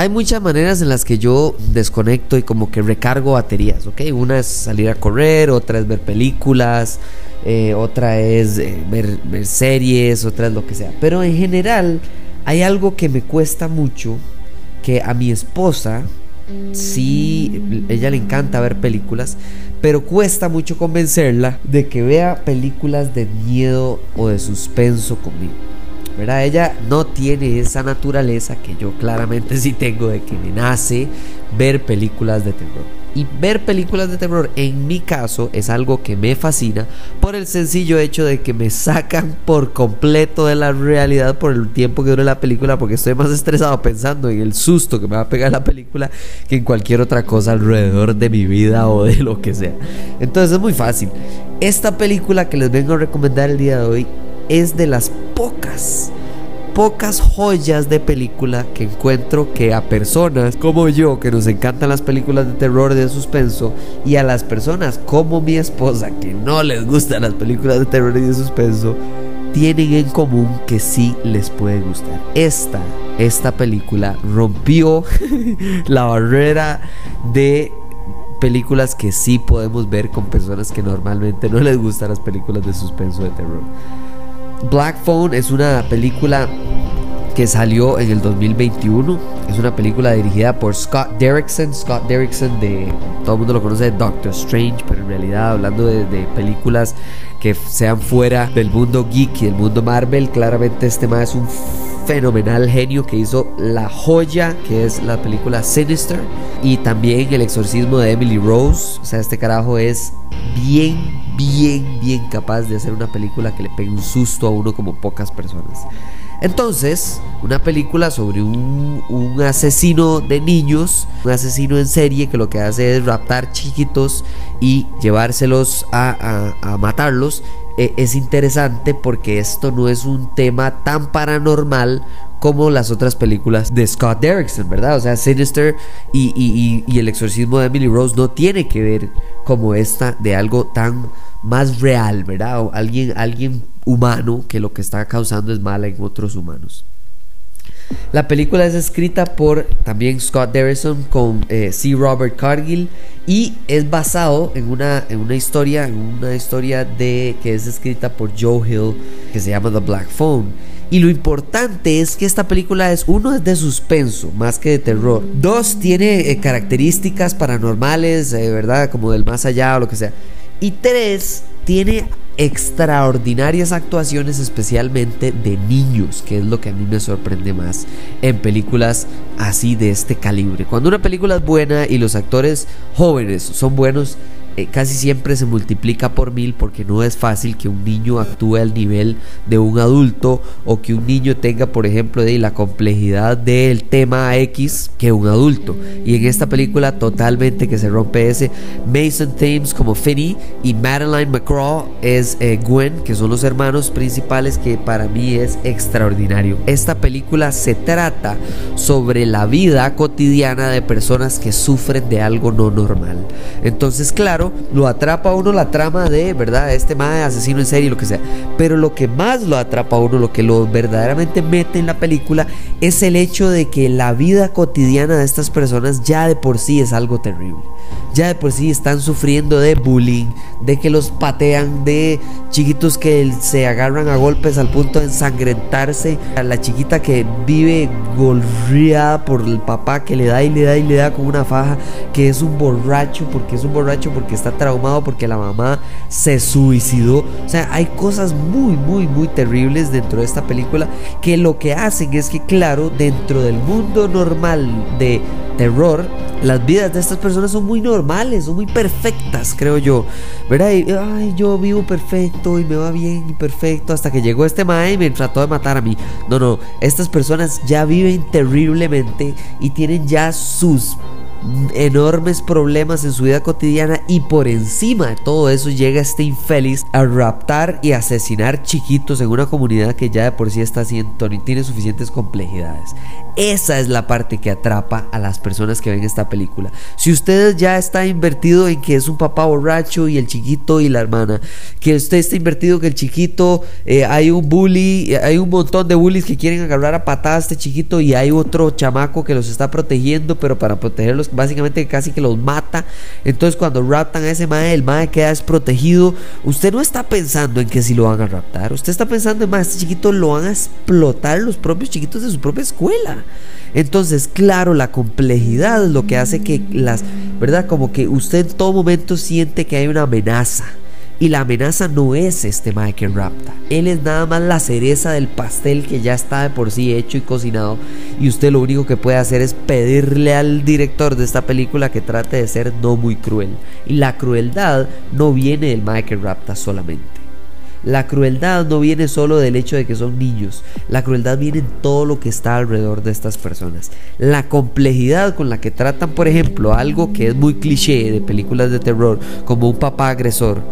Hay muchas maneras en las que yo desconecto y como que recargo baterías, ¿ok? Una es salir a correr, otra es ver películas, eh, otra es eh, ver, series, otra es lo que sea. Pero en general hay algo que me cuesta mucho, que a mi esposa sí, ella le encanta ver películas, pero cuesta mucho convencerla de que vea películas de miedo o de suspenso conmigo. ¿Verdad? Ella no tiene esa naturaleza que yo claramente sí tengo de que me nace ver películas de terror. Y ver películas de terror en mi caso es algo que me fascina por el sencillo hecho de que me sacan por completo de la realidad por el tiempo que dure la película porque estoy más estresado pensando en el susto que me va a pegar la película que en cualquier otra cosa alrededor de mi vida o de lo que sea. Entonces es muy fácil. Esta película que les vengo a recomendar el día de hoy es de las pocas pocas joyas de película que encuentro que a personas como yo, que nos encantan las películas de terror de suspenso, y a las personas como mi esposa, que no les gustan las películas de terror y de suspenso, tienen en común que sí les puede gustar. Esta, esta película rompió la barrera de películas que sí podemos ver con personas que normalmente no les gustan las películas de suspenso de terror. Black Phone es una película que salió en el 2021. Es una película dirigida por Scott Derrickson. Scott Derrickson de todo el mundo lo conoce de Doctor Strange, pero en realidad hablando de, películas que sean fuera del mundo geek y del mundo Marvel, claramente este más es un fenomenal genio que hizo La Joya, que es la película Sinister, y también El exorcismo de Emily Rose. O sea, este carajo es bien bien, bien capaz de hacer una película que le pegue un susto a uno como pocas personas. Entonces, una película sobre un, asesino de niños, un asesino en serie que lo que hace es raptar chiquitos y llevárselos a, matarlos, e, es interesante porque esto no es un tema tan paranormal como las otras películas de Scott Derrickson, ¿verdad? O sea, Sinister y, El exorcismo de Emily Rose no tiene que ver como esta de algo tan más real, ¿verdad? O alguien, alguien humano que lo que está causando es mal en otros humanos. La película es escrita por también Scott Derrison con eh, C. Robert Cargill y es basado en una, en una historia, en una historia de que es escrita por Joe Hill que se llama The Black Phone. Y lo importante es que esta película es, uno, es de suspenso más que de terror. Dos, tiene eh, características paranormales, eh, ¿verdad? Como del más allá o lo que sea. Y tres, tiene extraordinarias actuaciones especialmente de niños, que es lo que a mí me sorprende más en películas así de este calibre. Cuando una película es buena y los actores jóvenes son buenos, eh, casi siempre se multiplica por mil porque no es fácil que un niño actúe al nivel de un adulto o que un niño tenga, por ejemplo, de la complejidad del tema X que un adulto. Y en esta película totalmente que se rompe ese. Mason Thames como Finney y Madeline McCraw es eh, Gwen, que son los hermanos principales que para mí es extraordinario. Esta película se trata sobre la vida cotidiana de personas que sufren de algo no normal. Entonces, claro, lo atrapa a uno la trama de, ¿verdad? Este más asesino en serie, lo que sea. Pero lo que más lo atrapa a uno, lo que lo verdaderamente mete en la película, es el hecho de que la vida cotidiana de estas personas ya de por sí es algo terrible. Ya de por sí están sufriendo de bullying, de que los patean, de chiquitos que se agarran a golpes al punto de ensangrentarse, a la chiquita que vive golpeada por el papá que le da y le da y le da con una faja, que es un borracho, porque es un borracho, porque está traumado porque la mamá se suicidó. O sea, hay cosas muy, muy, muy terribles dentro de esta película que lo que hacen es que, claro, dentro del mundo normal de terror, las vidas de estas personas son muy normales, son muy perfectas, creo yo. ¿Verdad? ay, yo vivo perfecto y me va bien y perfecto hasta que llegó este mae y me trató de matar a mí. No, no, estas personas ya viven terriblemente y tienen ya sus enormes problemas en su vida cotidiana y por encima de todo eso llega este infeliz a raptar y asesinar chiquitos en una comunidad que ya de por sí está haciendo, tiene suficientes complejidades. Esa es la parte que atrapa a las personas que ven esta película. Si usted ya está invertido en que es un papá borracho y el chiquito y la hermana, que usted está invertido que el chiquito eh, hay un bully, hay un montón de bullies que quieren agarrar a patadas a este chiquito y hay otro chamaco que los está protegiendo, pero para protegerlos básicamente casi que los mata. Entonces cuando raptan a ese mae, el mae queda desprotegido. Usted no está pensando en que si lo van a raptar, usted está pensando en más, este chiquito lo van a explotar los propios chiquitos de su propia escuela. Entonces, claro, la complejidad es lo que hace que las, ¿verdad? Como que usted en todo momento siente que hay una amenaza. Y la amenaza no es este Michael Rapta. Él es nada más la cereza del pastel que ya está de por sí hecho y cocinado. Y usted lo único que puede hacer es pedirle al director de esta película que trate de ser no muy cruel. Y la crueldad no viene del Michael Rapta solamente. La crueldad no viene solo del hecho de que son niños, la crueldad viene en todo lo que está alrededor de estas personas. La complejidad con la que tratan, por ejemplo, algo que es muy cliché de películas de terror, como un papá agresor,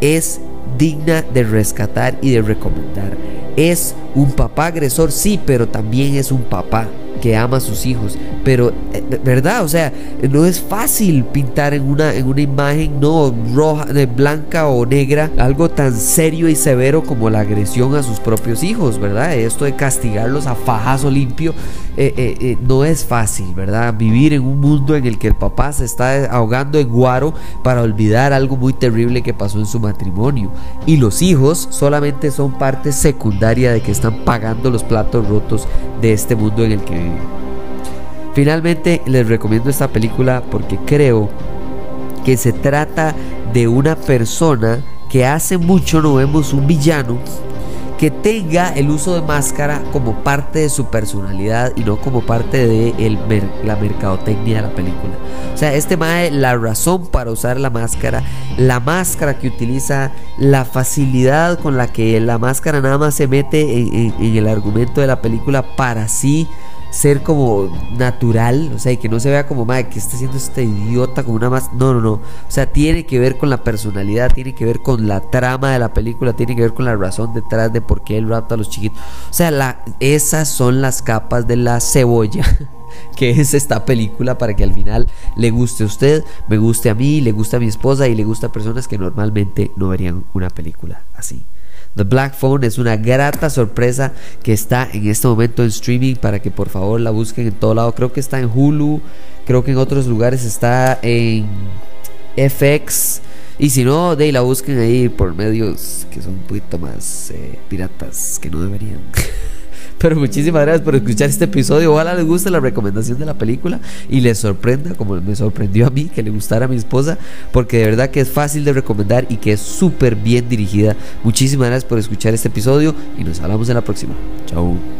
es digna de rescatar y de recomendar. Es un papá agresor, sí, pero también es un papá que ama a sus hijos. Pero, eh, ¿verdad? O sea, no es fácil pintar en una, en una imagen no roja, blanca o negra algo tan serio y severo como la agresión a sus propios hijos, ¿verdad? Esto de castigarlos a fajazo limpio eh, eh, no es fácil, ¿verdad? Vivir en un mundo en el que el papá se está ahogando en guaro para olvidar algo muy terrible que pasó en su matrimonio. Y los hijos solamente son parte secundaria de que están pagando los platos rotos de este mundo en el que Finalmente les recomiendo esta película porque creo que se trata de una persona que hace mucho no vemos un villano que tenga el uso de máscara como parte de su personalidad y no como parte de la mercadotecnia de la película. O sea, este mae, la razón para usar la máscara, la máscara que utiliza, la facilidad con la que la máscara nada más se mete en el argumento de la película para sí ser como natural, o sea, y que no se vea como, madre, que está haciendo este idiota como una más. No, no, no. O sea, tiene que ver con la personalidad, tiene que ver con la trama de la película, tiene que ver con la razón detrás de por qué él rapta a los chiquitos. O sea, la, esas son las capas de la cebolla. que es esta película para que al final le guste a usted, me guste a mí, le guste a mi esposa y le guste a personas que normalmente no verían una película así. The Black Phone es una grata sorpresa que está en este momento en streaming para que por favor la busquen en todo lado. Creo que está en Hulu, creo que en otros lugares está en FX. Y si no, de ahí la busquen ahí por medios que son un poquito más eh, piratas que no deberían. Pero muchísimas gracias por escuchar este episodio. Ojalá les guste la recomendación de la película y les sorprenda, como me sorprendió a mí, que le gustara a mi esposa, porque de verdad que es fácil de recomendar y que es súper bien dirigida. Muchísimas gracias por escuchar este episodio y nos hablamos en la próxima. Chao.